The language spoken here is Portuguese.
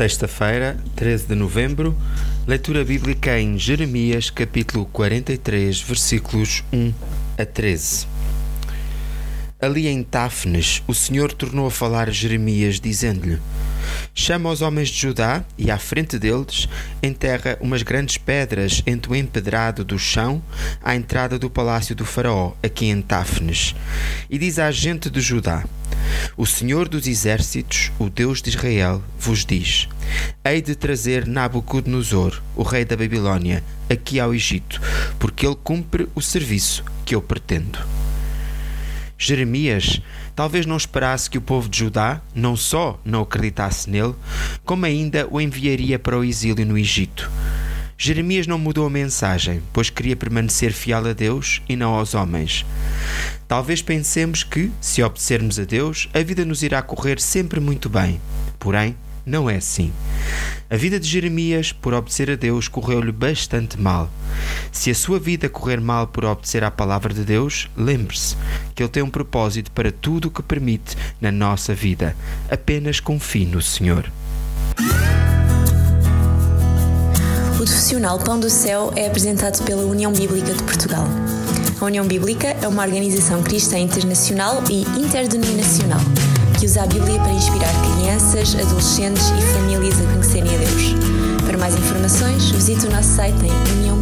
Sexta-feira, 13 de novembro, leitura bíblica em Jeremias, capítulo 43, versículos 1 a 13. Ali em Táfnes, o Senhor tornou a falar a Jeremias, dizendo-lhe: Chama os homens de Judá e, à frente deles, enterra umas grandes pedras entre o empedrado do chão à entrada do palácio do Faraó, aqui em Táfnes. E diz à gente de Judá: O Senhor dos Exércitos, o Deus de Israel, vos diz: Hei de trazer Nabucodonosor, o rei da Babilônia, aqui ao Egito, porque ele cumpre o serviço que eu pretendo. Jeremias talvez não esperasse que o povo de Judá não só não acreditasse nele, como ainda o enviaria para o exílio no Egito. Jeremias não mudou a mensagem, pois queria permanecer fiel a Deus e não aos homens. Talvez pensemos que, se obedecermos a Deus, a vida nos irá correr sempre muito bem. Porém, não é assim. A vida de Jeremias, por obedecer a Deus, correu-lhe bastante mal. Se a sua vida correr mal por obedecer à palavra de Deus, lembre-se que Ele tem um propósito para tudo o que permite na nossa vida. Apenas confie no Senhor. O profissional Pão do Céu é apresentado pela União Bíblica de Portugal. A União Bíblica é uma organização cristã internacional e interdenominacional que usa a Bíblia para inspirar crianças, adolescentes e famílias a conhecerem a Deus. Para mais informações, visite o nosso site em uniãobíblica.com.